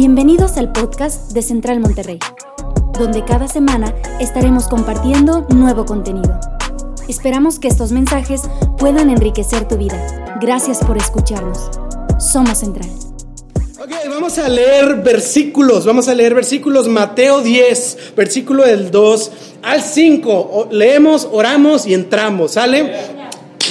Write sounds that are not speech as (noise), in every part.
Bienvenidos al podcast de Central Monterrey, donde cada semana estaremos compartiendo nuevo contenido. Esperamos que estos mensajes puedan enriquecer tu vida. Gracias por escucharnos. Somos Central. Ok, vamos a leer versículos, vamos a leer versículos Mateo 10, versículo del 2 al 5. Leemos, oramos y entramos, ¿sale?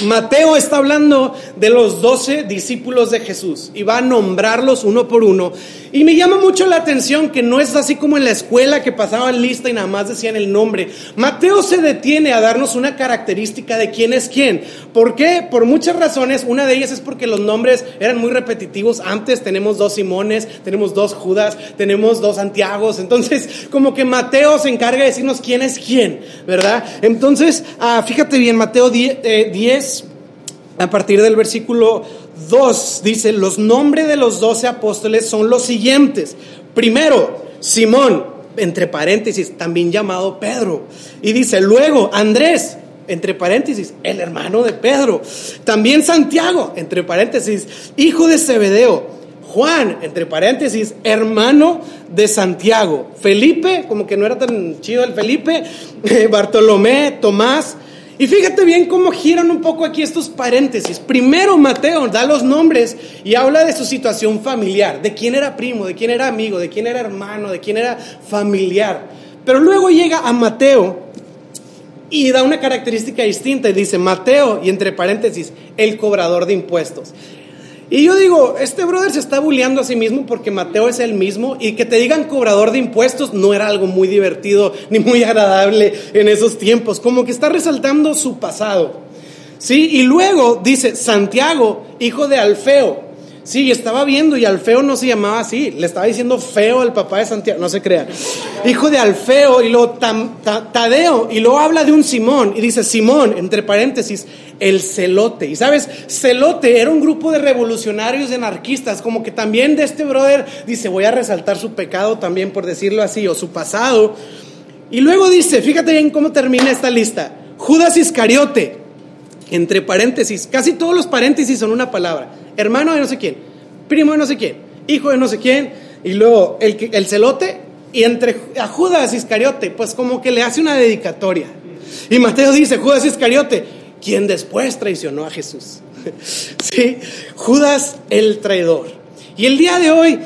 Mateo está hablando de los doce discípulos de Jesús y va a nombrarlos uno por uno. Y me llama mucho la atención que no es así como en la escuela que pasaban lista y nada más decían el nombre. Mateo se detiene a darnos una característica de quién es quién. ¿Por qué? Por muchas razones. Una de ellas es porque los nombres eran muy repetitivos. Antes tenemos dos Simones, tenemos dos Judas, tenemos dos Santiagos. Entonces, como que Mateo se encarga de decirnos quién es quién, ¿verdad? Entonces, ah, fíjate bien, Mateo 10, a partir del versículo 2, dice, los nombres de los doce apóstoles son los siguientes. Primero, Simón, entre paréntesis, también llamado Pedro. Y dice, luego, Andrés, entre paréntesis, el hermano de Pedro. También Santiago, entre paréntesis, hijo de Zebedeo. Juan, entre paréntesis, hermano de Santiago. Felipe, como que no era tan chido el Felipe. (laughs) Bartolomé, Tomás, y fíjate bien cómo giran un poco aquí estos paréntesis. Primero Mateo da los nombres y habla de su situación familiar, de quién era primo, de quién era amigo, de quién era hermano, de quién era familiar. Pero luego llega a Mateo y da una característica distinta y dice Mateo y entre paréntesis, el cobrador de impuestos. Y yo digo, este brother se está bulleando a sí mismo porque Mateo es el mismo y que te digan cobrador de impuestos no era algo muy divertido (laughs) ni muy agradable en esos tiempos, como que está resaltando su pasado. ¿Sí? Y luego dice Santiago, hijo de Alfeo, Sí, estaba viendo y Alfeo no se llamaba así, le estaba diciendo feo al papá de Santiago, no se crea. Hijo de Alfeo y luego Tadeo y luego habla de un Simón y dice Simón, entre paréntesis, el celote. Y sabes, celote era un grupo de revolucionarios, de anarquistas, como que también de este brother dice, voy a resaltar su pecado también por decirlo así, o su pasado. Y luego dice, fíjate bien cómo termina esta lista, Judas Iscariote, entre paréntesis, casi todos los paréntesis son una palabra hermano de no sé quién, primo de no sé quién, hijo de no sé quién, y luego el, el celote, y entre Judas Iscariote, pues como que le hace una dedicatoria. Y Mateo dice, Judas Iscariote, quien después traicionó a Jesús. (laughs) sí, Judas el traidor. Y el día de hoy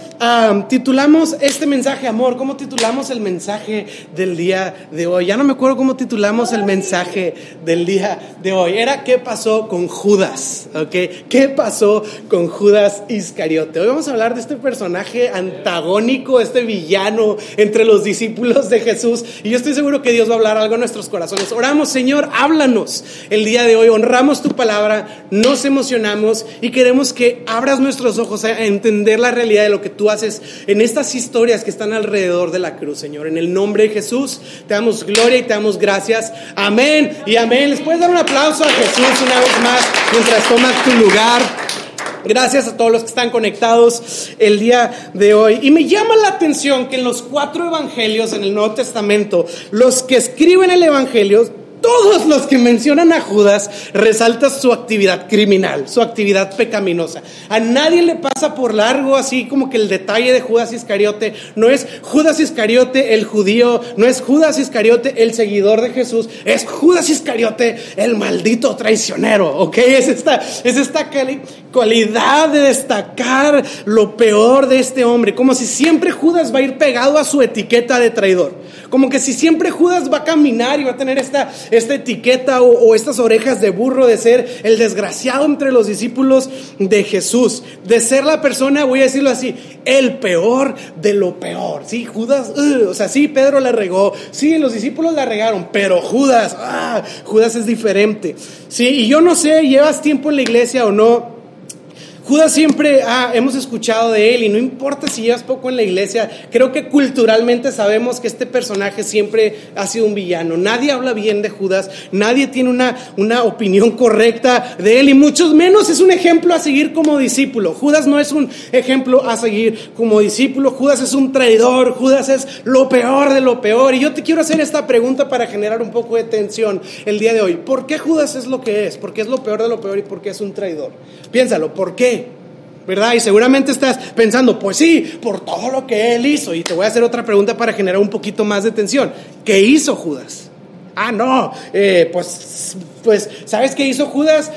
titulamos este mensaje, amor. ¿Cómo titulamos el mensaje del día de hoy? Ya no me acuerdo cómo titulamos el mensaje del día de hoy. Era ¿qué pasó con Judas? ¿Ok? ¿Qué pasó con Judas Iscariote? Hoy vamos a hablar de este personaje antagónico, este villano entre los discípulos de Jesús. Y yo estoy seguro que Dios va a hablar algo en nuestros corazones. Oramos, Señor, háblanos el día de hoy. Honramos tu palabra, nos emocionamos y queremos que abras nuestros ojos a entender la realidad de lo que tú haces en estas historias que están alrededor de la cruz, Señor. En el nombre de Jesús, te damos gloria y te damos gracias. Amén y amén. ¿Les puedes dar un aplauso a Jesús una vez más mientras tomas tu lugar? Gracias a todos los que están conectados el día de hoy. Y me llama la atención que en los cuatro evangelios en el Nuevo Testamento, los que escriben el evangelio todos los que mencionan a Judas resaltan su actividad criminal, su actividad pecaminosa. A nadie le pasa por largo así como que el detalle de Judas Iscariote no es Judas Iscariote el judío, no es Judas Iscariote el seguidor de Jesús, es Judas Iscariote el maldito traicionero, ¿ok? Es esta, es esta cualidad de destacar lo peor de este hombre, como si siempre Judas va a ir pegado a su etiqueta de traidor. Como que si siempre Judas va a caminar y va a tener esta, esta etiqueta o, estas orejas de burro de ser el desgraciado entre los discípulos de Jesús, de ser la persona, voy a decirlo así, el peor de lo peor. Sí, Judas, o sea, sí, Pedro la regó, sí, los discípulos la regaron, pero Judas, ah, Judas es diferente. Sí, y yo no sé, llevas tiempo en la iglesia o no. Judas siempre ah, hemos escuchado de él y no importa si llevas poco en la iglesia, creo que culturalmente sabemos que este personaje siempre ha sido un villano. Nadie habla bien de Judas, nadie tiene una, una opinión correcta de él y muchos menos es un ejemplo a seguir como discípulo. Judas no es un ejemplo a seguir como discípulo, Judas es un traidor, Judas es lo peor de lo peor. Y yo te quiero hacer esta pregunta para generar un poco de tensión el día de hoy. ¿Por qué Judas es lo que es? ¿Por qué es lo peor de lo peor y por qué es un traidor? Piénsalo, ¿por qué? ¿Verdad? Y seguramente estás pensando, pues sí, por todo lo que él hizo. Y te voy a hacer otra pregunta para generar un poquito más de tensión. ¿Qué hizo Judas? Ah, no, eh, pues, pues, ¿sabes qué hizo Judas?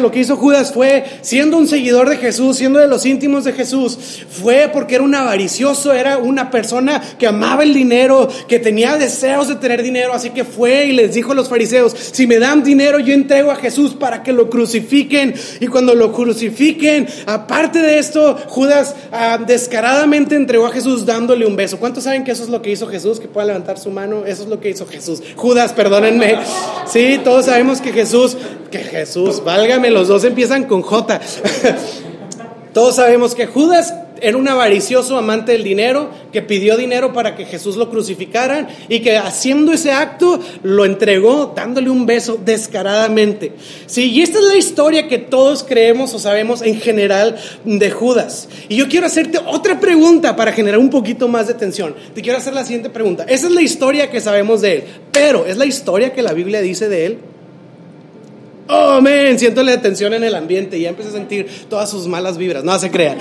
Lo que hizo Judas fue, siendo un seguidor de Jesús, siendo de los íntimos de Jesús, fue porque era un avaricioso, era una persona que amaba el dinero, que tenía deseos de tener dinero, así que fue y les dijo a los fariseos, si me dan dinero, yo entrego a Jesús para que lo crucifiquen. Y cuando lo crucifiquen, aparte de esto, Judas ah, descaradamente entregó a Jesús dándole un beso. ¿Cuántos saben que eso es lo que hizo Jesús? Que pueda levantar su mano, eso es lo que hizo Jesús. Judas perdónenme. Sí, todos sabemos que Jesús, que Jesús, válgame, los dos empiezan con J. todos sabemos que Judas era un avaricioso amante del dinero que pidió dinero para que Jesús lo crucificaran y que haciendo ese acto lo entregó dándole un beso descaradamente. Sí, y esta es la historia que todos creemos o sabemos en general de Judas. Y yo quiero hacerte otra pregunta para generar un poquito más de tensión. Te quiero hacer la siguiente pregunta. Esa es la historia que sabemos de él, pero ¿es la historia que la Biblia dice de él? Oh, man, siento la tensión en el ambiente y ya empecé a sentir todas sus malas vibras. No se crea.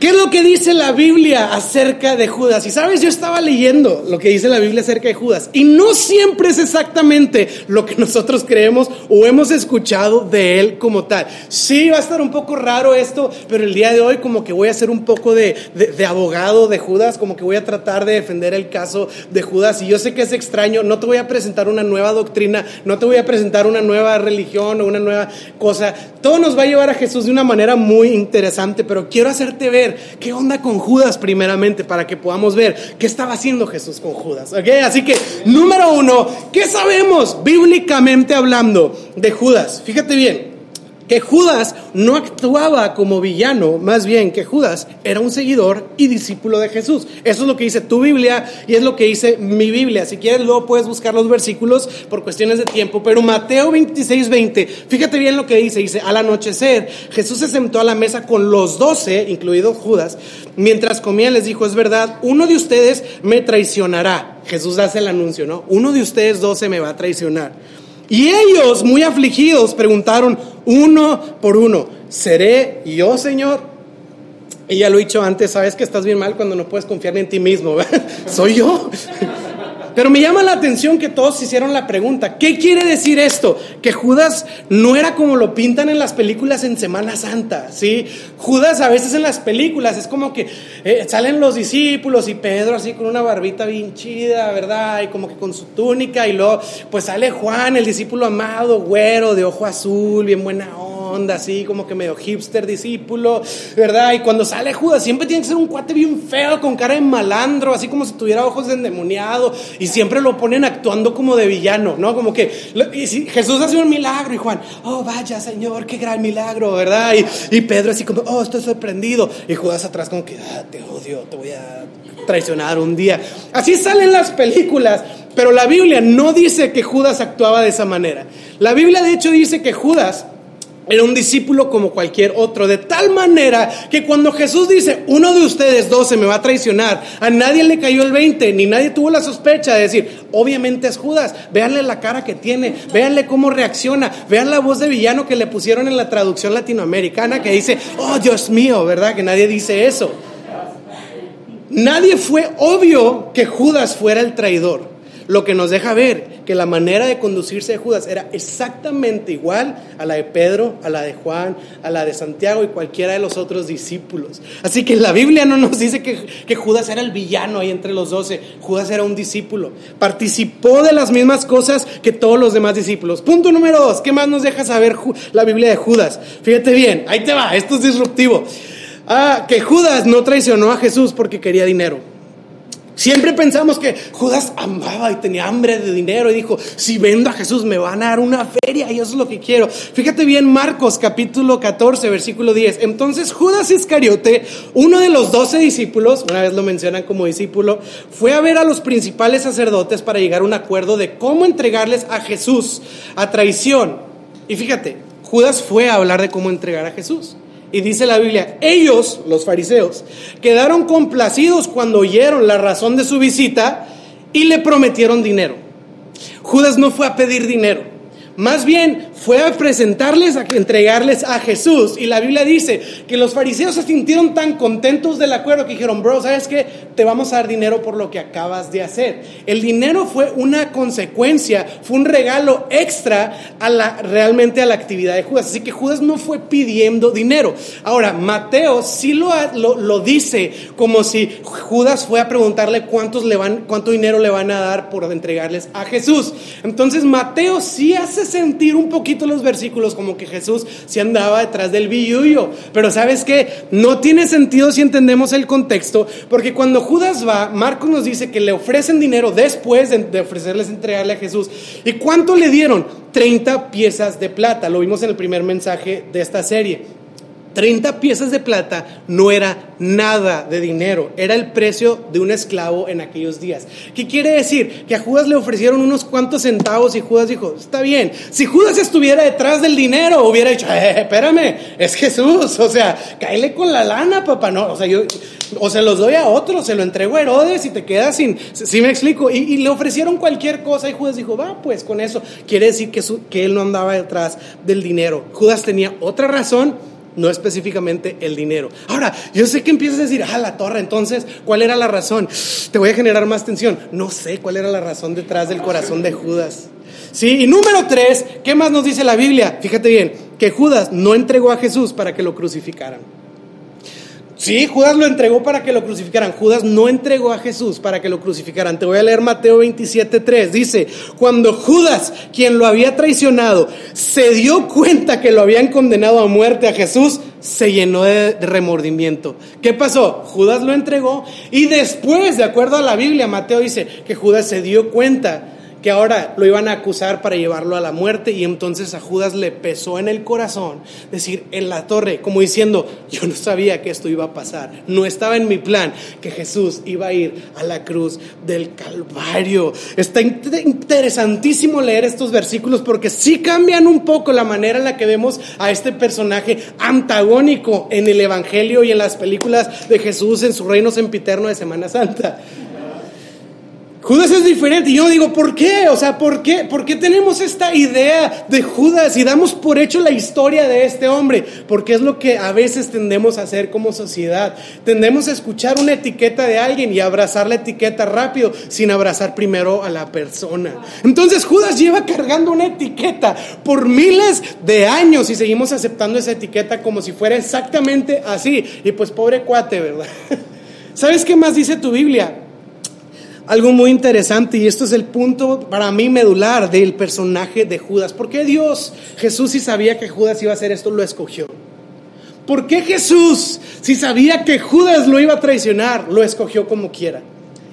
¿Qué es lo que dice la Biblia acerca de Judas? Y sabes, yo estaba leyendo lo que dice la Biblia acerca de Judas. Y no siempre es exactamente lo que (laughs) nosotros creemos o hemos escuchado de él como tal. Sí, va a estar un poco raro esto, pero el día de hoy como que voy a hacer un poco de, de, abogado de Judas, como que voy a tratar de defender el caso de Judas. Y yo sé que es extraño, no te voy a presentar una nueva doctrina, no te voy a presentar una nueva religión o una nueva cosa. Todo nos va a llevar a Jesús de una manera muy interesante, pero quiero hacerte ver qué onda con Judas primeramente para que podamos ver qué estaba haciendo Jesús con Judas. Así que, número uno, ¿qué sabemos bíblicamente hablando de Judas? Fíjate bien, que Judas no actuaba como villano, más bien que Judas era un seguidor y discípulo de Jesús. Eso es lo que dice tu Biblia y es lo que dice mi Biblia. Si quieres, luego puedes buscar los versículos por cuestiones de tiempo. Pero Mateo 26, 20, fíjate bien lo que dice. Dice, al anochecer, Jesús se sentó a la mesa con los doce, incluido Judas. Mientras comía, les dijo, es verdad, uno de ustedes me traicionará. Jesús hace el anuncio, ¿no? Uno de ustedes doce me va a traicionar. Y ellos, muy afligidos, preguntaron uno por uno, ¿seré yo, Señor? Y ya lo he dicho antes, sabes que estás bien mal cuando no puedes confiar en ti mismo. (laughs) ¿Soy yo? Pero me llama la atención que todos hicieron la pregunta, ¿qué quiere decir esto? Que Judas no era como lo pintan en las películas en Semana Santa, ¿sí? Judas a veces en las películas es como que eh, salen los discípulos y Pedro así con una barbita bien chida, ¿verdad? Y como que con su túnica y luego pues sale Juan, el discípulo amado, güero, de ojo azul, bien buena onda onda, así como que medio hipster discípulo, ¿verdad? Y cuando sale Judas, siempre tiene que ser un cuate bien feo, con cara de malandro, así como si tuviera ojos de endemoniado, y siempre lo ponen actuando como de villano, ¿no? Como que Jesús hace un milagro y Juan, oh, vaya Señor, qué gran milagro, ¿verdad? Y, y Pedro así como, oh, estoy sorprendido, y Judas atrás como que, ah, te odio, te voy a traicionar un día. Así salen las películas, pero la Biblia no dice que Judas actuaba de esa manera. La Biblia de hecho dice que Judas era un discípulo como cualquier otro, de tal manera que cuando Jesús dice, uno de ustedes doce me va a traicionar, a nadie le cayó el 20, ni nadie tuvo la sospecha de decir, obviamente es Judas, véanle la cara que tiene, véanle cómo reacciona, vean la voz de villano que le pusieron en la traducción latinoamericana que dice, oh Dios mío, ¿verdad? Que nadie dice eso. Nadie fue obvio que Judas fuera el traidor lo que nos deja ver que la manera de conducirse de Judas era exactamente igual a la de Pedro, a la de Juan, a la de Santiago y cualquiera de los otros discípulos. Así que la Biblia no nos dice que, Judas era el villano ahí entre los doce, Judas era un discípulo, participó de las mismas cosas que todos los demás discípulos. Punto número dos, ¿qué más nos deja saber la Biblia de Judas? Fíjate bien, ahí te va, esto es disruptivo. Ah, que Judas no traicionó a Jesús porque quería dinero. Siempre pensamos que Judas amaba y tenía hambre de dinero y dijo, si vendo a Jesús me van a dar una feria y eso es lo que quiero. Fíjate bien Marcos capítulo 14 versículo 10. Entonces Judas Iscariote, uno de los doce discípulos, una vez lo mencionan como discípulo, fue a ver a los principales sacerdotes para llegar a un acuerdo de cómo entregarles a Jesús a traición. Y fíjate, Judas fue a hablar de cómo entregar a Jesús. Y dice la Biblia, ellos, los fariseos, quedaron complacidos cuando oyeron la razón de su visita y le prometieron dinero. Judas no fue a pedir dinero. Más bien fue a presentarles, a entregarles a Jesús. Y la Biblia dice que los fariseos se sintieron tan contentos del acuerdo que dijeron, bro, ¿sabes qué? Te vamos a dar dinero por lo que acabas de hacer. El dinero fue una consecuencia, fue un regalo extra a la, realmente a la actividad de Judas. Así que Judas no fue pidiendo dinero. Ahora, Mateo sí lo, lo, dice como si Judas fue a preguntarle cuántos le van, cuánto dinero le van a dar por entregarles a Jesús. Entonces Mateo sí hace sentir un poquito los versículos como que Jesús sí andaba detrás del billuyo. Pero sabes que no tiene sentido si entendemos el contexto, porque cuando Judas va, Marcos nos dice que le ofrecen dinero después de, de ofrecerles entregarle a Jesús. ¿Y cuánto le dieron? 30 piezas de plata. Lo vimos en el primer mensaje de esta serie. 30 piezas de plata no era nada de dinero, era el precio de un esclavo en aquellos días. ¿Qué quiere decir? Que a Judas le ofrecieron unos cuantos centavos y Judas dijo, está bien, si Judas estuviera detrás del dinero, hubiera dicho, eh, espérame, es Jesús, o sea, cáele con la lana, papá, no, o sea, yo, o se los doy a otro, se lo entrego a Herodes y te quedas sin, si me explico, y, le ofrecieron cualquier cosa y Judas dijo, va, pues con eso, quiere decir que, que él no andaba detrás del dinero. Judas tenía otra razón no específicamente el dinero. Ahora, yo sé que empiezas a decir, ah, la torre, entonces, ¿cuál era la razón? Te voy a generar más tensión. No sé cuál era la razón detrás del corazón de Judas. Sí, y número tres, ¿qué más nos dice la Biblia? Fíjate bien, que Judas no entregó a Jesús para que lo crucificaran. Sí, Judas lo entregó para que lo crucificaran. Judas no entregó a Jesús para que lo crucificaran. Te voy a leer Mateo 27.3. Dice, cuando Judas, quien lo había traicionado, se dio cuenta que lo habían condenado a muerte a Jesús, se llenó de remordimiento. ¿Qué pasó? Judas lo entregó y después, de acuerdo a la Biblia, Mateo dice que Judas se dio cuenta que ahora lo iban a acusar para llevarlo a la muerte y entonces a Judas le pesó en el corazón decir en la torre, como diciendo, yo no sabía que esto iba a pasar, no estaba en mi plan que Jesús iba a ir a la cruz del Calvario. Está interesantísimo leer estos versículos porque sí cambian un poco la manera en la que vemos a este personaje antagónico en el Evangelio y en las películas de Jesús en su reino sempiterno de Semana Santa. Judas es diferente. Y yo digo, ¿por qué? O sea, ¿por qué? ¿Por qué tenemos esta idea de Judas y damos por hecho la historia de este hombre? Porque es lo que a veces tendemos a hacer como sociedad. Tendemos a escuchar una etiqueta de alguien y abrazar la etiqueta rápido sin abrazar primero a la persona. Entonces Judas lleva cargando una etiqueta por miles de años y seguimos aceptando esa etiqueta como si fuera exactamente así. Y pues pobre cuate, ¿verdad? (laughs) ¿Sabes qué más dice tu Biblia? Algo muy interesante y esto es el punto para mí medular del personaje de Judas. ¿Por qué Dios, Jesús, si sabía que Judas iba a hacer esto, lo escogió? ¿Por qué Jesús, si sabía que Judas lo iba a traicionar, lo escogió como quiera?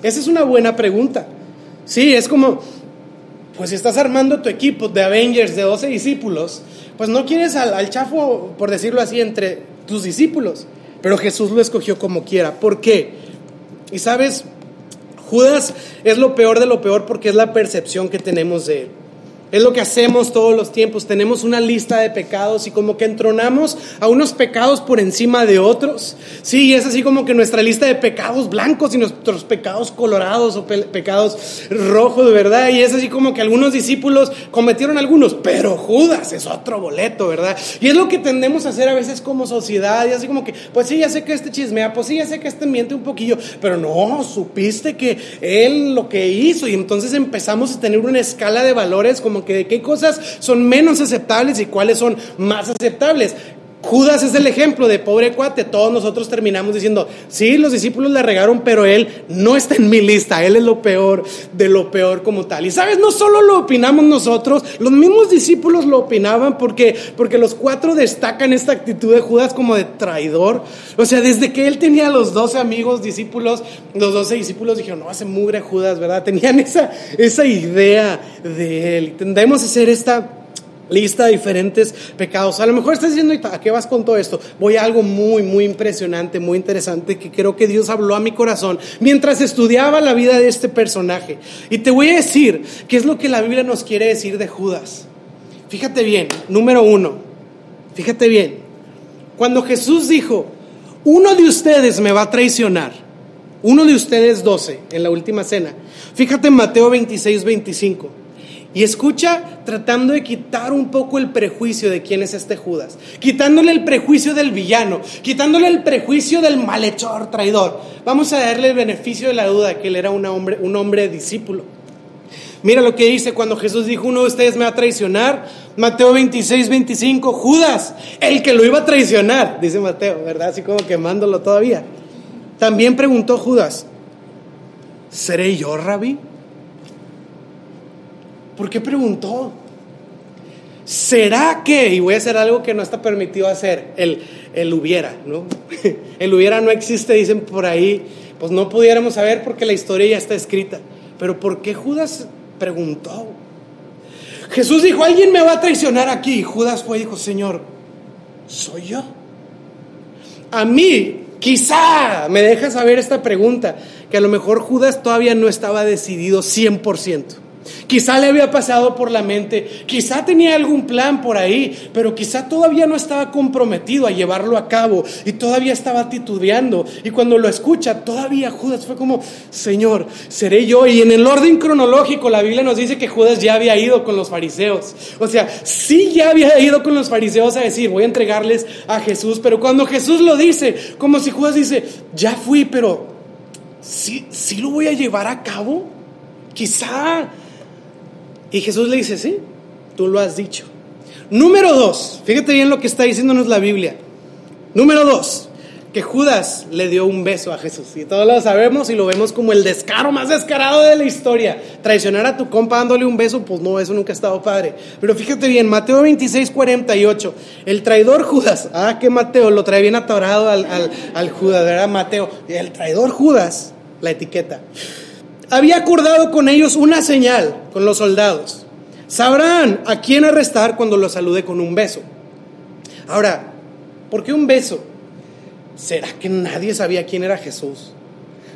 Esa es una buena pregunta. Sí, es como, pues si estás armando tu equipo de Avengers de 12 discípulos, pues no quieres al, al chafo, por decirlo así, entre tus discípulos. Pero Jesús lo escogió como quiera. ¿Por qué? Y sabes, Judas es lo peor de lo peor porque es la percepción que tenemos de él. Es lo que hacemos todos los tiempos. Tenemos una lista de pecados y como que entronamos a unos pecados por encima de otros. Sí, es así como que nuestra lista de pecados blancos y nuestros pecados colorados o pecados rojos, ¿verdad? Y es así como que algunos discípulos cometieron algunos, pero Judas es otro boleto, ¿verdad? Y es lo que tendemos a hacer a veces como sociedad. Y así como que, pues sí, ya sé que este chismea, pues sí, ya sé que este miente un poquillo, pero no, supiste que él lo que hizo. Y entonces empezamos a tener una escala de valores como que de qué cosas son menos aceptables y cuáles son más aceptables. Judas es el ejemplo de pobre cuate. Todos nosotros terminamos diciendo, sí, los discípulos le regaron, pero él no está en mi lista. Él es lo peor de lo peor como tal. Y sabes, no solo lo opinamos nosotros, los mismos discípulos lo opinaban porque, porque los cuatro destacan esta actitud de Judas como de traidor. O sea, desde que él tenía los doce amigos, discípulos, los doce discípulos dijeron, no, hace mugre Judas, ¿verdad? Tenían esa, esa idea de él. Tendemos a hacer esta lista de diferentes pecados. A lo mejor estás diciendo, ¿a qué vas con todo esto? Voy a algo muy, muy impresionante, muy interesante que creo que Dios habló a mi corazón mientras estudiaba la vida de este personaje. Y te voy a decir qué es lo que la Biblia nos quiere decir de Judas. Fíjate bien, número uno, fíjate bien, cuando Jesús dijo, uno de ustedes me va a traicionar, uno de ustedes doce en la última cena, fíjate en Mateo 26, 25. Y escucha tratando de quitar un poco el prejuicio de quién es este Judas, quitándole el prejuicio del villano, quitándole el prejuicio del malhechor, traidor. Vamos a darle el beneficio de la duda que él era un hombre, un hombre discípulo. Mira lo que dice cuando Jesús dijo, uno de ustedes me va a traicionar. Mateo 26, 25, Judas, el que lo iba a traicionar, dice Mateo, ¿verdad? Así como quemándolo todavía. También preguntó Judas, ¿seré yo, rabí? ¿Por qué preguntó? ¿Será que? Y voy a hacer algo que no está permitido hacer, el, el hubiera, ¿no? (laughs) El hubiera no existe, dicen por ahí, pues no pudiéramos saber porque la historia ya está escrita. Pero ¿por qué Judas preguntó? Jesús dijo, alguien me va a traicionar aquí. Judas fue y dijo, Señor, soy yo. A mí, quizá me deja saber esta pregunta, que a lo mejor Judas todavía no estaba decidido 100%. Quizá le había pasado por la mente, quizá tenía algún plan por ahí, pero quizá todavía no estaba comprometido a llevarlo a cabo y todavía estaba titubeando. Y cuando lo escucha, todavía Judas fue como, Señor, seré yo. Y en el orden cronológico, la Biblia nos dice que Judas ya había ido con los fariseos. O sea, sí ya había ido con los fariseos a decir, voy a entregarles a Jesús. Pero cuando Jesús lo dice, como si Judas dice, ya fui, pero sí, sí lo voy a llevar a cabo. Quizá y Jesús le dice, sí, tú lo has dicho. Número dos, fíjate bien lo que está diciéndonos la Biblia. Número dos, que Judas le dio un beso a Jesús. Y todos lo sabemos y lo vemos como el descaro más descarado de la historia. Traicionar a tu compa dándole un beso, pues no, eso nunca ha estado padre. Pero fíjate bien, Mateo 26, 48. El traidor Judas, ah, que Mateo lo trae bien atorado al, al, al Judas, ¿verdad? Mateo, el traidor Judas, la etiqueta había acordado con ellos una señal, con los soldados. Sabrán a quién arrestar cuando lo salude con un beso. Ahora, ¿por qué un beso? ¿Será que nadie sabía quién era Jesús?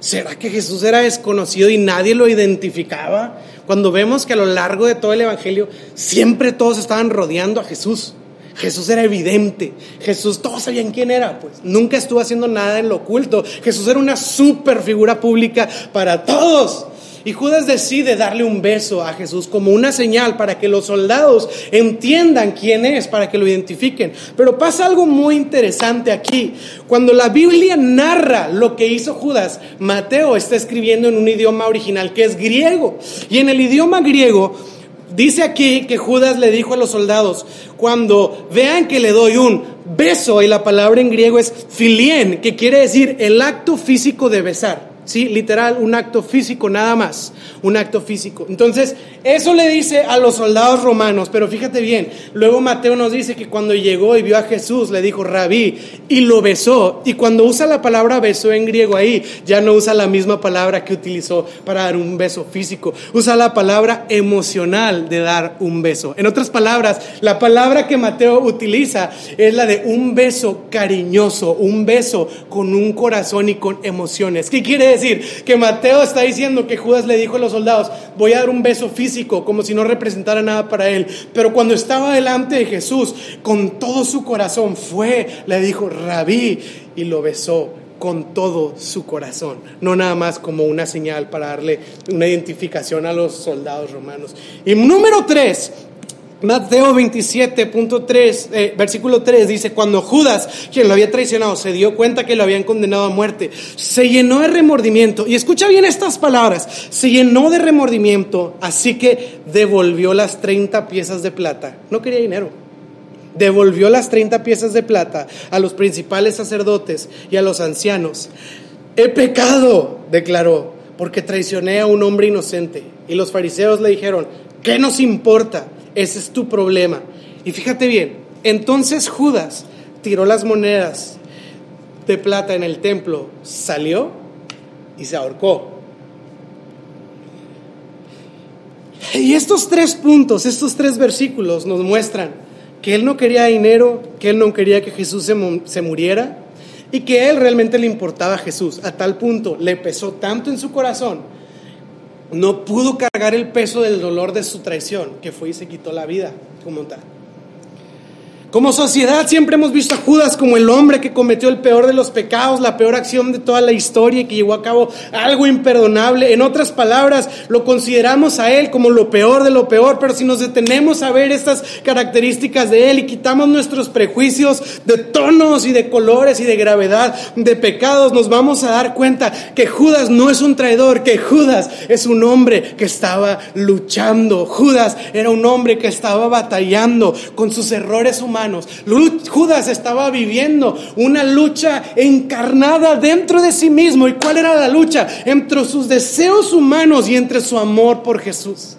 ¿Será que Jesús era desconocido y nadie lo identificaba? Cuando vemos que a lo largo de todo el Evangelio siempre todos estaban rodeando a Jesús. Jesús era evidente. Jesús, todos sabían quién era, pues nunca estuvo haciendo nada en lo oculto. Jesús era una super figura pública para todos. Y Judas decide darle un beso a Jesús como una señal para que los soldados entiendan quién es, para que lo identifiquen. Pero pasa algo muy interesante aquí. Cuando la Biblia narra lo que hizo Judas, Mateo está escribiendo en un idioma original que es griego. Y en el idioma griego Dice aquí que Judas le dijo a los soldados, cuando vean que le doy un beso, y la palabra en griego es filien, que quiere decir el acto físico de besar. Sí, literal, un acto físico nada más, un acto físico. Entonces, eso le dice a los soldados romanos, pero fíjate bien, luego Mateo nos dice que cuando llegó y vio a Jesús, le dijo rabí y lo besó. Y cuando usa la palabra besó en griego ahí, ya no usa la misma palabra que utilizó para dar un beso físico, usa la palabra emocional de dar un beso. En otras palabras, la palabra que Mateo utiliza es la de un beso cariñoso, un beso con un corazón y con emociones. ¿Qué quiere decir? Que Mateo está diciendo que Judas le dijo a los soldados, voy a dar un beso físico, como si no representara nada para él. Pero cuando estaba delante de Jesús, con todo su corazón, fue, le dijo, rabí, y lo besó con todo su corazón, no nada más como una señal para darle una identificación a los soldados romanos. Y número tres, Mateo 27.3, eh, versículo 3 dice, cuando Judas, quien lo había traicionado, se dio cuenta que lo habían condenado a muerte, se llenó de remordimiento. Y escucha bien estas palabras, se llenó de remordimiento, así que devolvió las 30 piezas de plata. No quería dinero. Devolvió las 30 piezas de plata a los principales sacerdotes y a los ancianos. He pecado, declaró, porque traicioné a un hombre inocente. Y los fariseos le dijeron, ¿qué nos importa? Ese es tu problema. Y fíjate bien, entonces Judas tiró las monedas de plata en el templo, salió y se ahorcó. Y estos tres puntos, estos tres versículos nos muestran que él no quería dinero, que él no quería que Jesús se, muriera y que él realmente le importaba a Jesús. A tal punto le pesó tanto en su corazón no pudo cargar el peso del dolor de su traición, que fue y se quitó la vida como tal. Como sociedad siempre hemos visto a Judas como el hombre que cometió el peor de los pecados, la peor acción de toda la historia y que llevó a cabo algo imperdonable. En otras palabras, lo consideramos a él como lo peor de lo peor, pero si nos detenemos a ver estas características de él y quitamos nuestros prejuicios de tonos y de colores y de gravedad de pecados, nos vamos a dar cuenta que Judas no es un traidor, que Judas es un hombre que estaba luchando. Judas era un hombre que estaba batallando con sus errores humanos Judas estaba viviendo una lucha encarnada dentro de sí mismo. ¿Y cuál era la lucha? Entre sus deseos humanos y entre su amor por Jesús.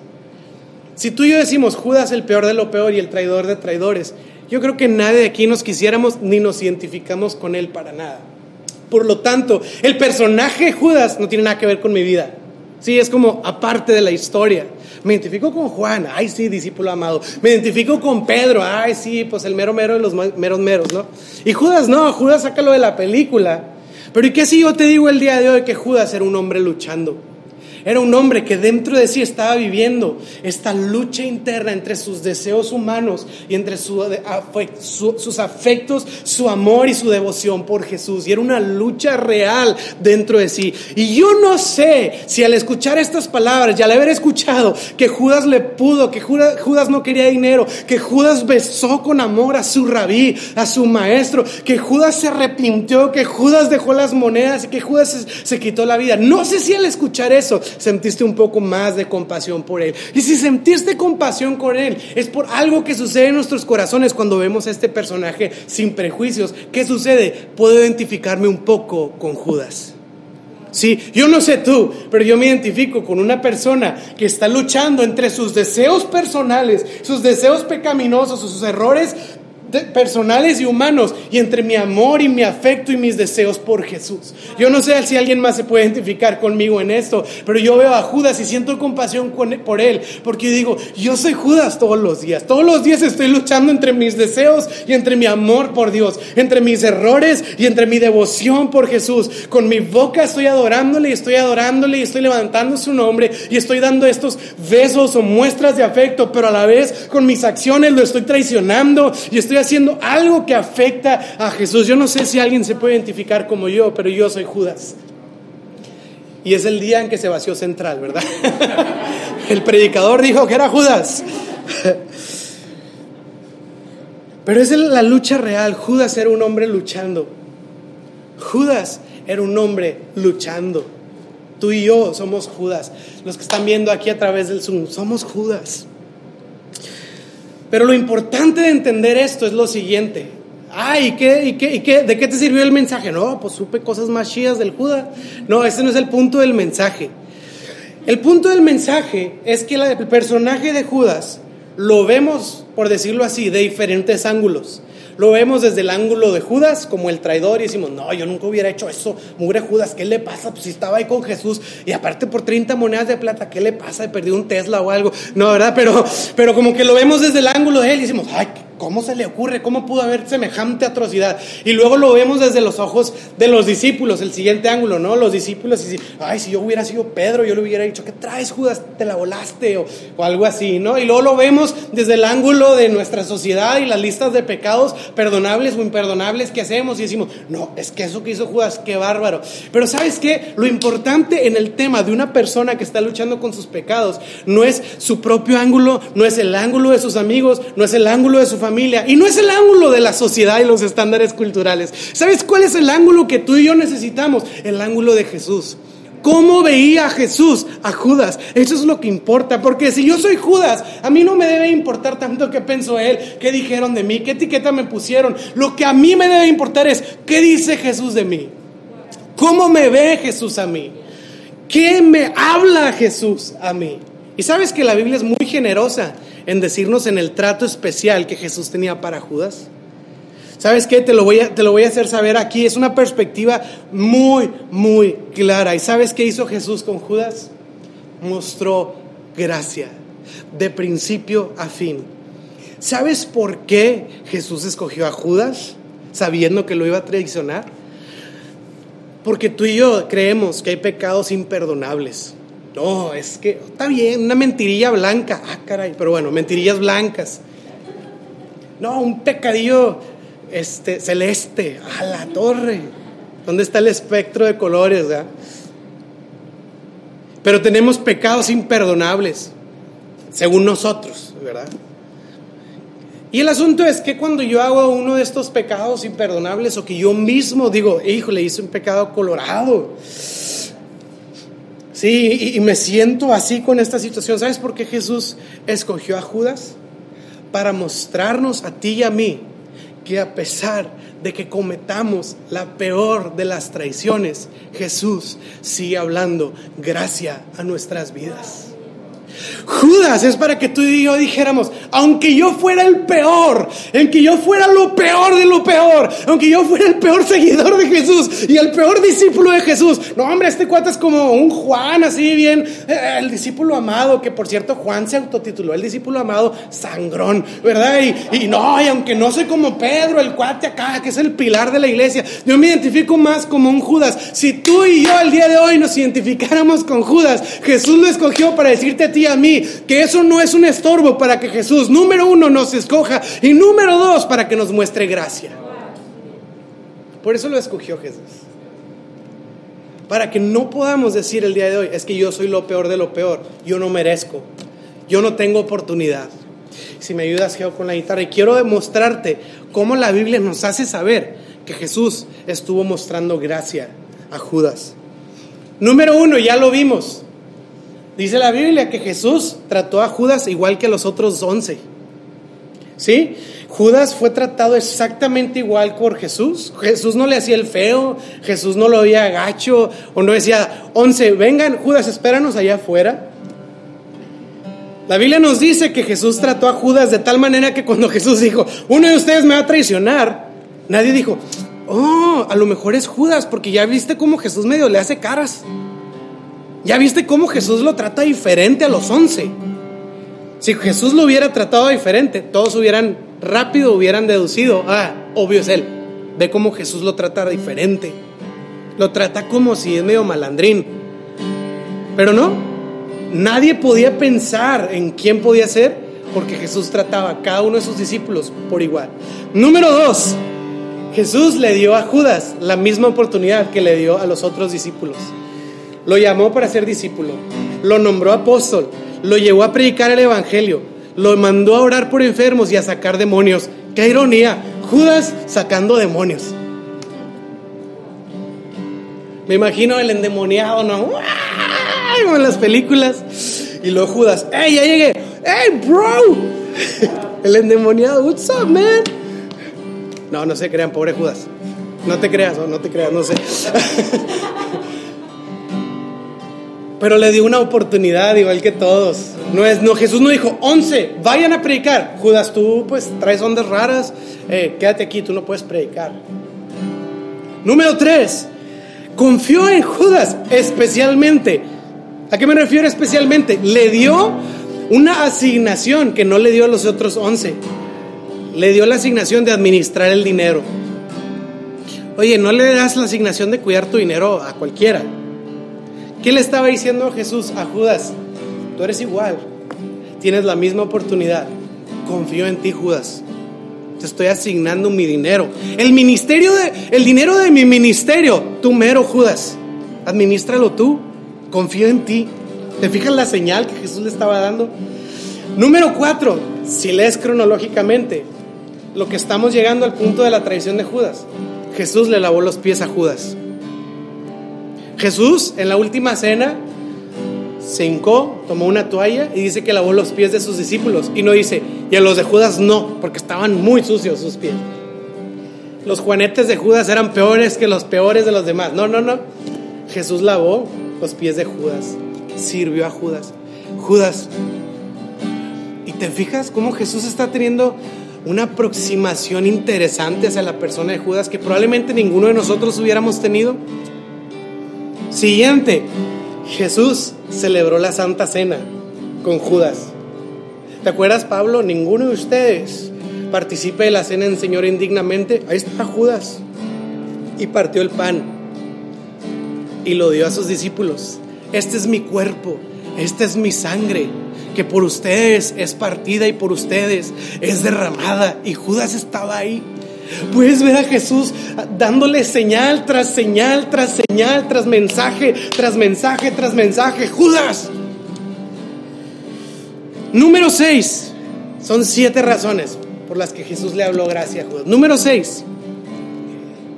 Si tú y yo decimos Judas el peor de lo peor y el traidor de traidores, yo creo que nadie de aquí nos quisiéramos ni nos identificamos con él para nada. Por lo tanto, el personaje Judas no tiene nada que ver con mi vida. Sí, es como aparte de la historia. Me identifico con Juan, ay sí, discípulo amado. Me identifico con Pedro, ay sí, pues el mero mero de los meros meros, ¿no? Y Judas no, Judas saca lo de la película. Pero ¿y qué si yo te digo el día de hoy que Judas era un hombre luchando? Era un hombre que dentro de sí estaba viviendo esta lucha interna entre sus deseos humanos y entre sus afectos, su amor y su devoción por Jesús. Y era una lucha real dentro de sí. Y yo no sé si al escuchar estas palabras y al haber escuchado que Judas le pudo, que Judas no quería dinero, que Judas besó con amor a su rabí, a su maestro, que Judas se arrepintió, que Judas dejó las monedas y que Judas se quitó la vida. No sé si al escuchar eso sentiste un poco más de compasión por Él. Y si sentiste compasión con Él, es por algo que sucede en nuestros corazones cuando vemos a este personaje sin prejuicios. ¿Qué sucede? Puedo identificarme un poco con Judas. Sí, yo no sé tú, pero yo me identifico con una persona que está luchando entre sus deseos personales, sus deseos pecaminosos, sus errores personales y humanos y entre mi amor y mi afecto y mis deseos por Jesús. Yo no sé si alguien más se puede identificar conmigo en esto, pero yo veo a Judas y siento compasión por él, porque digo, yo soy Judas todos los días, todos los días estoy luchando entre mis deseos y entre mi amor por Dios, entre mis errores y entre mi devoción por Jesús. Con mi boca estoy adorándole y estoy adorándole y estoy levantando su nombre y estoy dando estos besos o muestras de afecto, pero a la vez con mis acciones lo estoy traicionando y estoy haciendo algo que afecta a Jesús. Yo no sé si alguien se puede identificar como yo, pero yo soy Judas. Y es el día en que se vació Central, ¿verdad? (laughs) el predicador dijo que era Judas. (laughs) Pero es la lucha real. Judas era un hombre luchando. Judas era un hombre luchando. Tú y yo somos Judas. Los que están viendo aquí a través del Zoom, somos Judas. Pero lo importante de entender esto es lo siguiente. Ay, ¿y qué, qué, qué, ¿de qué te sirvió el mensaje? No, pues supe cosas más chidas del Judas. No, ese no es el punto del mensaje. El punto del mensaje es que el personaje de Judas lo vemos, por decirlo así, de diferentes ángulos. Lo vemos desde el ángulo de Judas como el traidor y decimos, no, yo nunca hubiera hecho eso, mugre Judas, ¿qué le pasa? Pues si estaba ahí con Jesús y aparte por 30 monedas de plata, ¿qué le pasa? Perdió un Tesla o algo. No, ¿verdad? Pero, pero como que lo vemos desde el ángulo de él y decimos, ay, ¿Cómo se le ocurre? ¿Cómo pudo haber semejante atrocidad? Y luego lo vemos desde los ojos de los discípulos, el siguiente ángulo, ¿no? Los discípulos y ay, si yo hubiera sido Pedro, yo le hubiera dicho, ¿qué traes, Judas? ¿Te la volaste? O, o, algo así, ¿no? Y luego lo vemos desde el ángulo de nuestra sociedad y las listas de pecados perdonables o imperdonables que hacemos y decimos, no, es que eso que hizo Judas, qué bárbaro. Pero ¿sabes qué? Lo importante en el tema de una persona que está luchando con sus pecados no es su propio ángulo, no es el ángulo de sus amigos, no es el ángulo de su familia y no es el ángulo de la sociedad y los estándares culturales. ¿Sabes cuál es el ángulo que tú y yo necesitamos? El ángulo de Jesús. ¿Cómo veía Jesús a Judas? Eso es lo que importa, porque si yo soy Judas, a mí no me debe importar tanto qué pensó él, qué dijeron de mí, qué etiqueta me pusieron. Lo que a mí me debe importar es qué dice Jesús de mí. ¿Cómo me ve Jesús a mí? ¿Qué me habla Jesús a mí? Y sabes que la Biblia es muy generosa en decirnos en el trato especial que Jesús tenía para Judas? ¿Sabes qué? Te lo, voy a, te lo voy a hacer saber aquí. Es una perspectiva muy, muy clara. ¿Y sabes qué hizo Jesús con Judas? Mostró gracia, de principio a fin. ¿Sabes por qué Jesús escogió a Judas sabiendo que lo iba a traicionar? Porque tú y yo creemos que hay pecados imperdonables. No, es que está bien, una mentirilla blanca. Ah, caray, pero bueno, mentirillas blancas. No, un pecadillo este, celeste, a la torre. ¿Dónde está el espectro de colores? Pero tenemos pecados imperdonables, según nosotros, ¿verdad? Y el asunto es que cuando yo hago uno de estos pecados imperdonables o que yo mismo digo, hijo, le hice un pecado colorado. Sí, y, me siento así con esta situación. ¿Sabes por qué Jesús escogió a Judas? Para mostrarnos a ti y a mí que a pesar de que cometamos la peor de las traiciones, Jesús sigue hablando gracia a nuestras vidas. Judas es para que tú y yo dijéramos, aunque yo fuera el peor, aunque yo fuera lo peor de lo peor, aunque yo fuera el peor seguidor de Jesús y el peor discípulo de Jesús, no hombre, este cuate es como un Juan, así bien, eh, el discípulo amado, que por cierto Juan se autotituló el discípulo amado sangrón, ¿verdad? Y, no, y aunque no soy como Pedro, el cuate acá, que es el pilar de la iglesia, yo me identifico más como un Judas. Si tú y yo el día de hoy nos identificáramos con Judas, Jesús lo escogió para decirte a ti, a mí, que eso no es un estorbo para que Jesús, número uno, nos escoja y número dos, para que nos muestre gracia. Por eso lo escogió Jesús. Para que no podamos decir el día de hoy, es que yo soy lo peor de lo peor, yo no merezco, yo no tengo oportunidad. Si me ayudas, Geo, con la guitarra, y quiero demostrarte cómo la Biblia nos hace saber que Jesús estuvo mostrando gracia a Judas. Número uno, ya lo vimos, Dice la Biblia que Jesús trató a Judas igual que a los otros once. ¿Sí? Judas fue tratado exactamente igual por Jesús. Jesús no le hacía el feo, Jesús no lo veía gacho, o no decía, once, vengan, Judas, espéranos allá afuera. La Biblia nos dice que Jesús trató a Judas de tal manera que cuando Jesús dijo, uno de ustedes me va a traicionar, nadie dijo, oh, a lo mejor es Judas, porque ya viste cómo Jesús medio le hace caras. ¿Ya viste cómo Jesús lo trata diferente a los once? Si Jesús lo hubiera tratado diferente, todos hubieran rápido hubieran deducido, ah, obvio es él. Ve cómo Jesús lo trata diferente. Lo trata como si es medio malandrín. Pero no, nadie podía pensar en quién podía ser porque Jesús trataba a cada uno de sus discípulos por igual. Número dos, Jesús le dio a Judas la misma oportunidad que le dio a los otros discípulos. Lo llamó para ser discípulo, lo nombró apóstol, lo llevó a predicar el Evangelio, lo mandó a orar por enfermos y a sacar demonios. ¡Qué ironía! Judas sacando demonios. Me imagino el endemoniado, ¿no? Como en las películas. Y luego Judas, ¡Ey, ya llegué! ¡Hey, bro! (laughs) El endemoniado, ¿What's up, man? No, no se crean, pobre Judas. No te creas, no te creas, no sé. (laughs) pero le dio una oportunidad igual que todos. No es, no, Jesús no dijo, once, vayan a predicar. Judas, tú pues traes ondas raras, eh, quédate aquí, tú no puedes predicar. Número tres, confió en Judas especialmente. ¿A qué me refiero especialmente? Le dio una asignación que no le dio a los otros once. Le dio la asignación de administrar el dinero. Oye, no le das la asignación de cuidar tu dinero a cualquiera. ¿Qué le estaba diciendo Jesús a Judas? Tú eres igual, tienes la misma oportunidad. Confío en ti, Judas. Te estoy asignando mi dinero. El ministerio de, el dinero de mi ministerio, tú mero, Judas. Administralo tú. Confío en ti. ¿Te fijas la señal que Jesús le estaba dando? Número cuatro, si lees cronológicamente, lo que estamos llegando al punto de la traición de Judas. Jesús le lavó los pies a Judas. Jesús en la última cena se hincó, tomó una toalla y dice que lavó los pies de sus discípulos. Y no dice, y a los de Judas no, porque estaban muy sucios sus pies. Los juanetes de Judas eran peores que los peores de los demás. No, no, no. Jesús lavó los pies de Judas, sirvió a Judas. Judas. ¿Y te fijas cómo Jesús está teniendo una aproximación interesante hacia la persona de Judas que probablemente ninguno de nosotros hubiéramos tenido? Siguiente, Jesús celebró la Santa Cena con Judas. ¿Te acuerdas, Pablo? Ninguno de ustedes participe de la cena en Señor indignamente. Ahí está Judas. Y partió el pan y lo dio a sus discípulos. Este es mi cuerpo esta es mi sangre que por ustedes es partida y por ustedes es derramada. Y Judas estaba ahí. Puedes ver a Jesús dándole señal tras señal, tras señal, tras mensaje, tras mensaje, tras mensaje. Judas. Número 6. Son siete razones por las que Jesús le habló gracias a Judas. Número 6.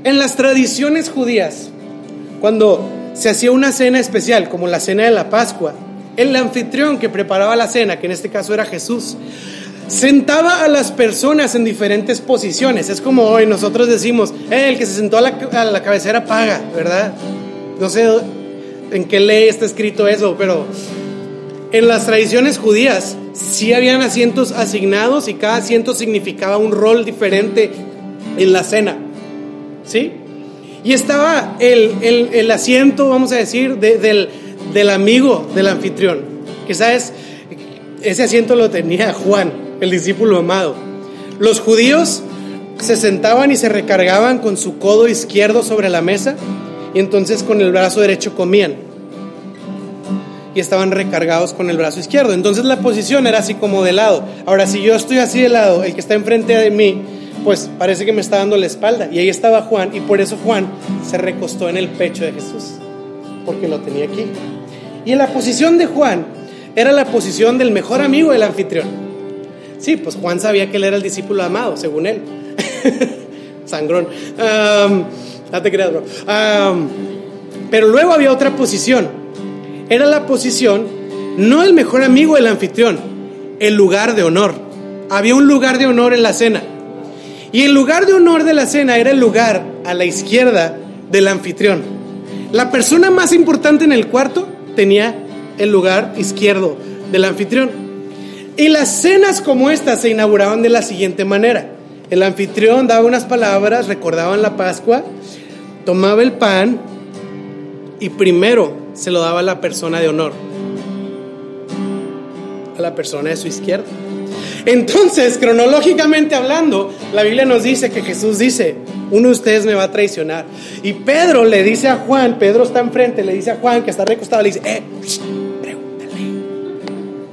En las tradiciones judías, cuando se hacía una cena especial, como la cena de la Pascua, el anfitrión que preparaba la cena, que en este caso era Jesús, sentaba a las personas en diferentes posiciones. Es como hoy nosotros decimos, eh, el que se sentó a la, cabecera paga, ¿verdad? No sé en qué ley está escrito eso, pero en las tradiciones judías sí habían asientos asignados y cada asiento significaba un rol diferente en la cena. ¿Sí? Y estaba el, asiento, vamos a decir, del, del amigo del anfitrión. Que sabes, ese asiento lo tenía Juan, el discípulo amado. Los judíos se sentaban y se recargaban con su codo izquierdo sobre la mesa y entonces con el brazo derecho comían. Y estaban recargados con el brazo izquierdo. Entonces la posición era así como de lado. Ahora, si yo estoy así de lado, el que está enfrente de mí, pues parece que me está dando la espalda. Y ahí estaba Juan y por eso Juan se recostó en el pecho de Jesús, porque lo tenía aquí. Y en la posición de Juan era la posición del mejor amigo del anfitrión. Sí, pues Juan sabía que él era el discípulo amado, según él. (laughs) Sangrón. no te creas, bro. pero luego había otra posición. Era la posición, no el mejor amigo del anfitrión, el lugar de honor. Había un lugar de honor en la cena. Y el lugar de honor de la cena era el lugar a la izquierda del anfitrión. La persona más importante en el cuarto tenía el lugar izquierdo del anfitrión. Y las cenas como estas se inauguraban de la siguiente manera. El anfitrión daba unas palabras, recordaban la Pascua, tomaba el pan y primero se lo daba a la persona de honor, a la persona de su izquierda. Entonces, cronológicamente hablando, la Biblia nos dice que Jesús dice, uno de ustedes me va a traicionar. Y Pedro le dice a Juan, Pedro está enfrente, le dice a Juan que está recostado, le dice, eh.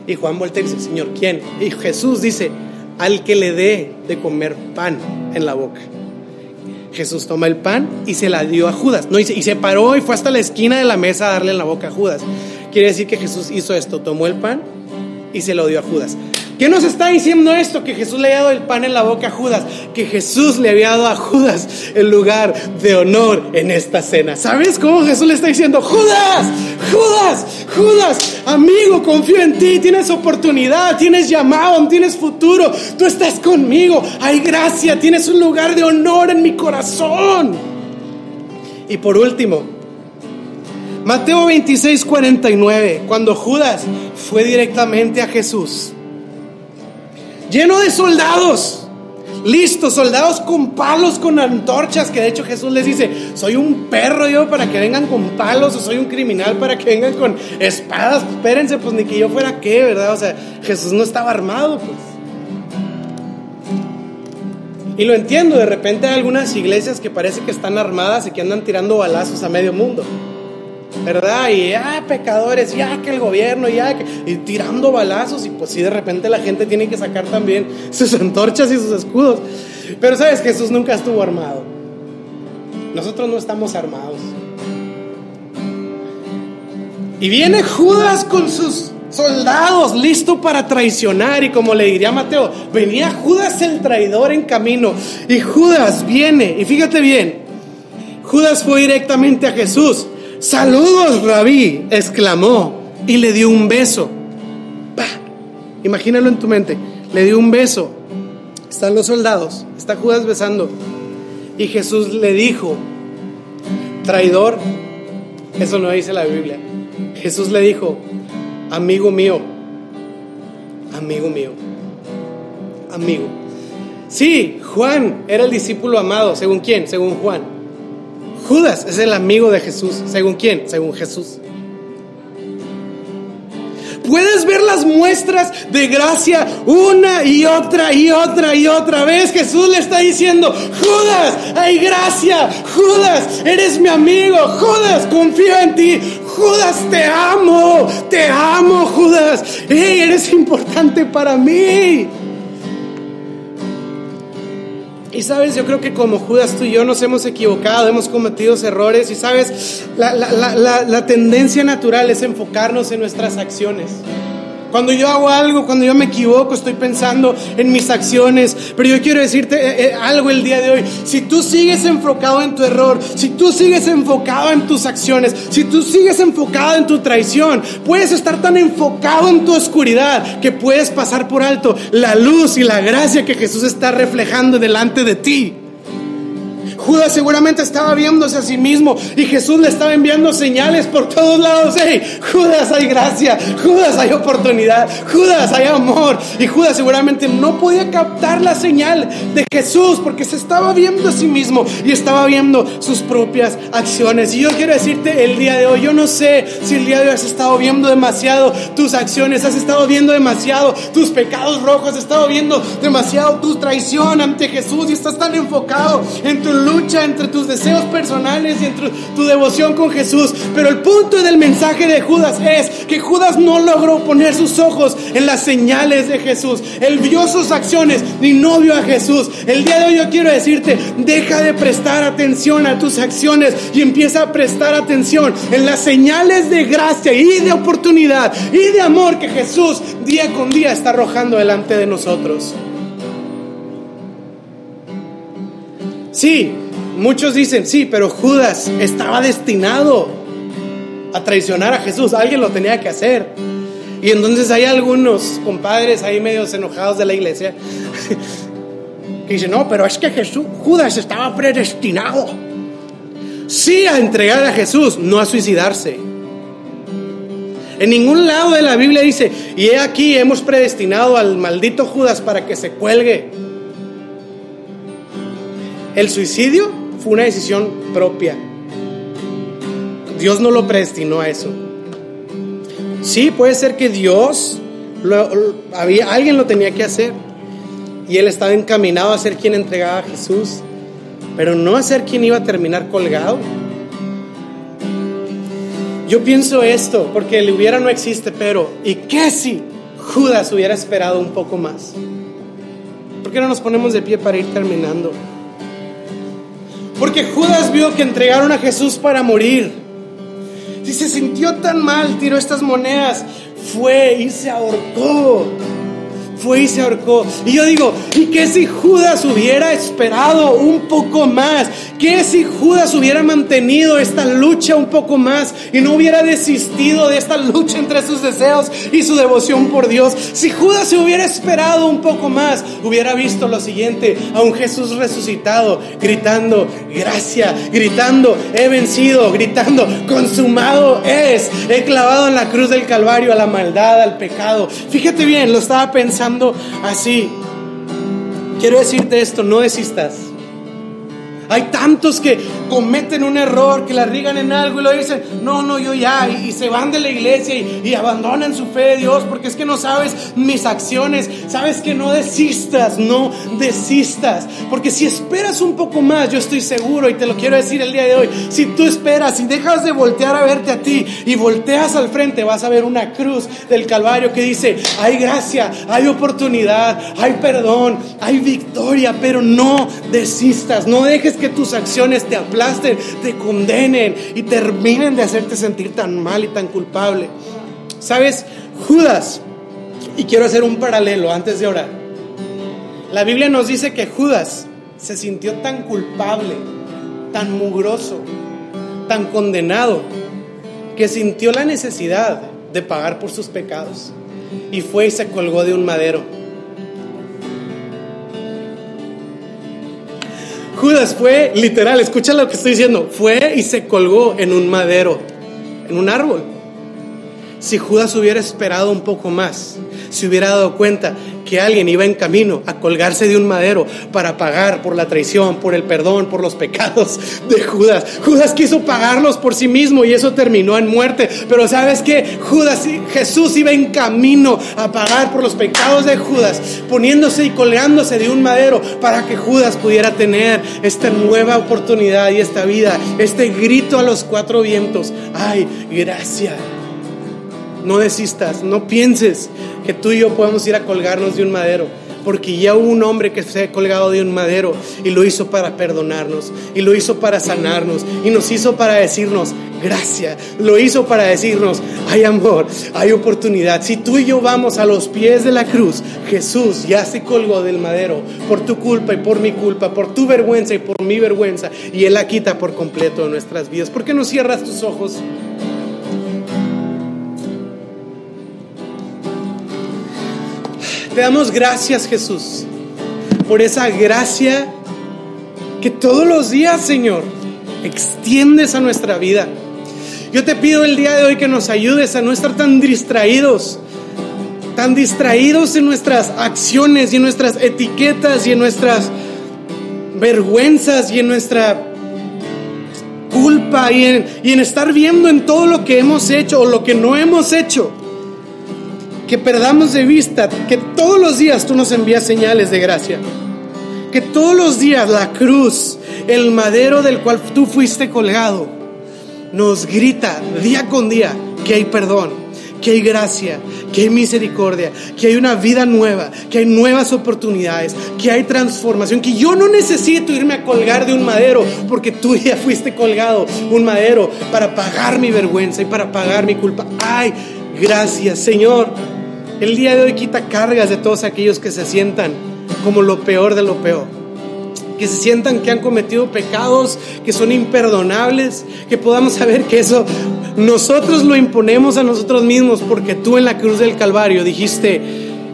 Y Juan voltea y dice, Señor, ¿quién? Y Jesús dice, al que le dé de comer pan en la boca. Jesús toma el pan y se la dio a Judas. No, y, se, y se paró y fue hasta la esquina de la mesa a darle en la boca a Judas. Quiere decir que Jesús hizo esto, tomó el pan y se lo dio a Judas. ¿Qué nos está diciendo esto? Que Jesús le había dado el pan en la boca a Judas, que Jesús le había dado a Judas el lugar de honor en esta cena. ¿Sabes cómo Jesús le está diciendo, Judas, Judas, Judas, amigo, confío en ti, tienes oportunidad, tienes llamado, tienes futuro, tú estás conmigo, hay gracia, tienes un lugar de honor en mi corazón. Y por último, Mateo 26, 49, cuando Judas fue directamente a Jesús lleno de soldados. Listos, soldados con palos, con antorchas, que de hecho Jesús les dice, soy un perro yo para que vengan con palos, o soy un criminal para que vengan con espadas, espérense, pues ni que yo fuera qué, ¿verdad? O sea, Jesús no estaba armado, pues. Y lo entiendo, de repente hay algunas iglesias que parece que están armadas y que andan tirando balazos a medio mundo. ¿Verdad? Y ya pecadores, ya que el gobierno, ya que. Y tirando balazos, y pues sí, de repente la gente tiene que sacar también (laughs) sus antorchas y sus escudos. Pero sabes, Jesús nunca estuvo armado. Nosotros no estamos armados. Y viene Judas con sus soldados listo para traicionar. Y como le diría Mateo, venía Judas el traidor en camino. Y Judas viene, y fíjate bien, Judas fue directamente a Jesús. Saludos, rabí, exclamó y le dio un beso. Imagínalo en tu mente. Le dio un beso. Están los soldados, está Judas besando. Y Jesús le dijo, traidor, eso no dice la Biblia. Jesús le dijo, amigo mío, amigo mío, amigo. Sí, Juan era el discípulo amado, según quién, según Juan. Judas es el amigo de Jesús. ¿Según quién? Según Jesús. puedes ver las muestras de gracia una y otra y otra y otra vez. Jesús le está diciendo, Judas, hay gracia. Judas, eres mi amigo. Judas, confío en ti. Judas, te amo. Te amo, Judas. Hey, eres importante para mí. Y sabes, yo creo que como Judas tú y yo nos hemos equivocado, hemos cometido errores y sabes, la, tendencia natural es enfocarnos en nuestras acciones. Cuando yo hago algo, cuando yo me equivoco, estoy pensando en mis acciones. Pero yo quiero decirte eh, eh, algo el día de hoy. Si tú sigues enfocado en tu error, si tú sigues enfocado en tus acciones, si tú sigues enfocado en tu traición, puedes estar tan enfocado en tu oscuridad que puedes pasar por alto la luz y la gracia que Jesús está reflejando delante de ti. Judas seguramente estaba viéndose a sí mismo y Jesús le estaba enviando señales por todos lados. Hey, Judas hay gracia, Judas hay oportunidad, Judas hay amor. Y Judas seguramente no podía captar la señal de Jesús porque se estaba viendo a sí mismo y estaba viendo sus propias acciones. Y yo quiero decirte el día de hoy, yo no sé si el día de hoy has estado viendo demasiado tus acciones, has estado viendo demasiado tus pecados rojos, has estado viendo demasiado tu traición ante Jesús y estás tan enfocado en tu lucha entre tus deseos personales y entre tu devoción con Jesús. Pero el punto del mensaje de Judas es que Judas no logró poner sus ojos en las señales de Jesús. Él vio sus acciones y no vio a Jesús. El día de hoy yo quiero decirte, deja de prestar atención a tus acciones y empieza a prestar atención en las señales de gracia y de oportunidad y de amor que Jesús día con día está arrojando delante de nosotros. Sí, muchos dicen, sí, pero Judas estaba destinado a traicionar a Jesús, alguien lo tenía que hacer. Y entonces hay algunos compadres ahí medios enojados de la iglesia (laughs) que dicen, no, pero es que Jesús, Judas estaba predestinado. Sí a entregar a Jesús, no a suicidarse. En ningún lado de la Biblia dice, y he aquí hemos predestinado al maldito Judas para que se cuelgue. El suicidio fue una decisión propia. Dios no lo predestinó a eso. Sí, puede ser que Dios, había, alguien lo tenía que hacer. Y él estaba encaminado a ser quien entregaba a Jesús, pero no a ser quien iba a terminar colgado. Yo pienso esto, porque el hubiera no existe, pero ¿y qué si Judas hubiera esperado un poco más? ¿Por qué no nos ponemos de pie para ir terminando? Porque Judas vio que entregaron a Jesús para morir. Y se sintió tan mal, tiró estas monedas, fue y se ahorcó fue y se ahorcó. Y yo digo, ¿y qué si Judas hubiera esperado un poco más? ¿Qué si Judas hubiera mantenido esta lucha un poco más y no hubiera desistido de esta lucha entre sus deseos y su devoción por Dios? Si Judas se hubiera esperado un poco más, hubiera visto lo siguiente, a un Jesús resucitado, gritando, gracia, gritando, he vencido, gritando, consumado es, he clavado en la cruz del Calvario a la maldad, al pecado. Fíjate bien, lo estaba pensando así. Quiero decirte esto, no desistas. Hay tantos que cometen un error, que la rigan en algo y lo dicen, no, no, yo ya, y, se van de la iglesia y, abandonan su fe de Dios porque es que no sabes mis acciones, sabes que no desistas, no desistas, porque si esperas un poco más, yo estoy seguro y te lo quiero decir el día de hoy, si tú esperas y dejas de voltear a verte a ti y volteas al frente, vas a ver una cruz del Calvario que dice, hay gracia, hay oportunidad, hay perdón, hay victoria, pero no desistas, no dejes que tus acciones te te condenen y terminen de hacerte sentir tan mal y tan culpable. ¿Sabes? Judas, y quiero hacer un paralelo antes de orar. La Biblia nos dice que Judas se sintió tan culpable, tan mugroso, tan condenado, que sintió la necesidad de pagar por sus pecados y fue y se colgó de un madero. Judas fue literal, escucha lo que estoy diciendo, fue y se colgó en un madero, en un árbol. si Judas hubiera esperado un poco más, se hubiera dado cuenta que alguien iba en camino a colgarse de un madero para pagar por la traición, por el perdón, por los pecados de Judas. Judas quiso pagarlos por sí mismo y eso terminó en muerte. Pero sabes que Judas, Jesús iba en camino a pagar por los pecados de Judas, poniéndose y colgándose de un madero para que Judas pudiera tener esta nueva oportunidad y esta vida, este grito a los cuatro vientos. Ay, gracias. No desistas, no pienses que tú y yo podemos ir a colgarnos de un madero, porque ya hubo un hombre que se ha colgado de un madero y lo hizo para perdonarnos, y lo hizo para sanarnos, y nos hizo para decirnos, gracias, lo hizo para decirnos, hay amor, hay oportunidad. Si tú y yo vamos a los pies de la cruz, Jesús ya se colgó del madero por tu culpa y por mi culpa, por tu vergüenza y por mi vergüenza, y Él la quita por completo de nuestras vidas. ¿Por qué no cierras tus ojos? Te damos gracias, Jesús, por esa gracia que todos los días, Señor, extiendes a nuestra vida. Yo te pido el día de hoy que nos ayudes a no estar tan distraídos, tan distraídos en nuestras acciones y en nuestras etiquetas y en nuestras vergüenzas y en nuestra culpa y en, y en estar viendo en todo lo que hemos hecho o lo que no hemos hecho que perdamos de vista que todos los días tú nos envías señales de gracia. Que todos los días la cruz, el madero del cual tú fuiste colgado, nos grita día con día que hay perdón, que hay gracia, que hay misericordia, que hay una vida nueva, que hay nuevas oportunidades, que hay transformación, que yo no necesito irme a colgar de un madero porque tú (laughs) ya fuiste colgado un madero para pagar mi vergüenza y para pagar mi culpa. Ay, gracias Señor. El día de hoy quita cargas de todos aquellos que se sientan como lo peor de lo peor. Que se sientan que han cometido pecados que son imperdonables. Que podamos saber que eso nosotros lo imponemos a nosotros mismos porque tú en la cruz del Calvario dijiste,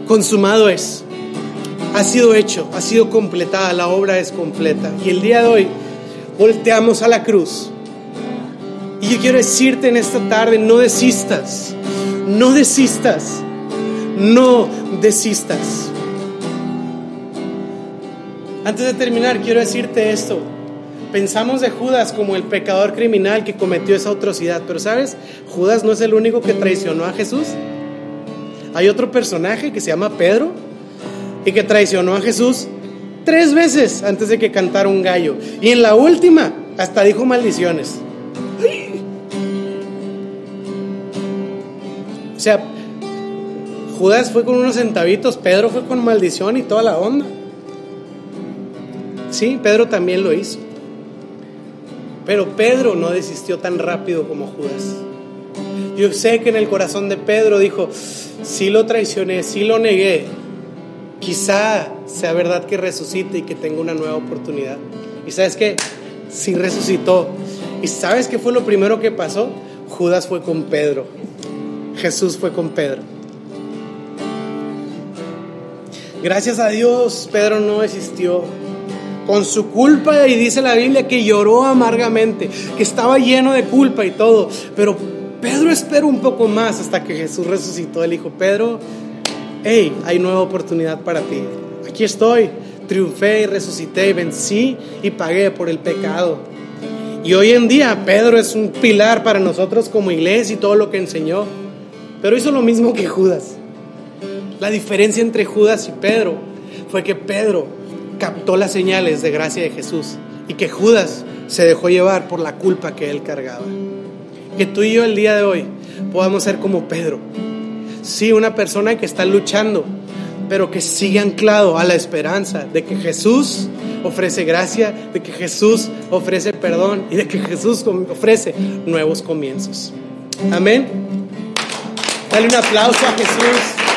consumado es. Ha sido hecho, ha sido completada, la obra es completa. Y el día de hoy volteamos a la cruz. Y yo quiero decirte en esta tarde, no desistas, no desistas no desistas. Antes de terminar, quiero decirte esto. Pensamos de Judas como el pecador criminal que cometió esa atrocidad, pero sabes, Judas no es el único que traicionó a Jesús. Hay otro personaje que se llama Pedro y que traicionó a Jesús tres veces antes de que cantara un gallo. Y en la última hasta dijo maldiciones. O sea, Judas fue con unos centavitos, Pedro fue con maldición y toda la onda. Sí, Pedro también lo hizo. Pero Pedro no desistió tan rápido como Judas. Yo sé que en el corazón de Pedro dijo, sí lo traicioné, sí lo negué. Quizá sea verdad que resucite y que tenga una nueva oportunidad. Y sabes qué? Sí resucitó. ¿Y sabes qué fue lo primero que pasó? Judas fue con Pedro. Jesús fue con Pedro. Gracias a Dios, Pedro no existió. Con su culpa, y dice la Biblia que lloró amargamente, que estaba lleno de culpa y todo. Pero Pedro esperó un poco más hasta que Jesús resucitó. Él dijo, Pedro, hey, hay nueva oportunidad para ti. Aquí estoy, triunfé y resucité y vencí y pagué por el pecado. Y hoy en día Pedro es un pilar para nosotros como iglesia y todo lo que enseñó. Pero hizo lo mismo que Judas. La diferencia entre Judas y Pedro fue que Pedro captó las señales de gracia de Jesús y que Judas se dejó llevar por la culpa que él cargaba. Que tú y yo el día de hoy podamos ser como Pedro. Sí, una persona que está luchando, pero que sigue anclado a la esperanza de que Jesús ofrece gracia, de que Jesús ofrece perdón y de que Jesús ofrece nuevos comienzos. Amén. Dale un aplauso a Jesús.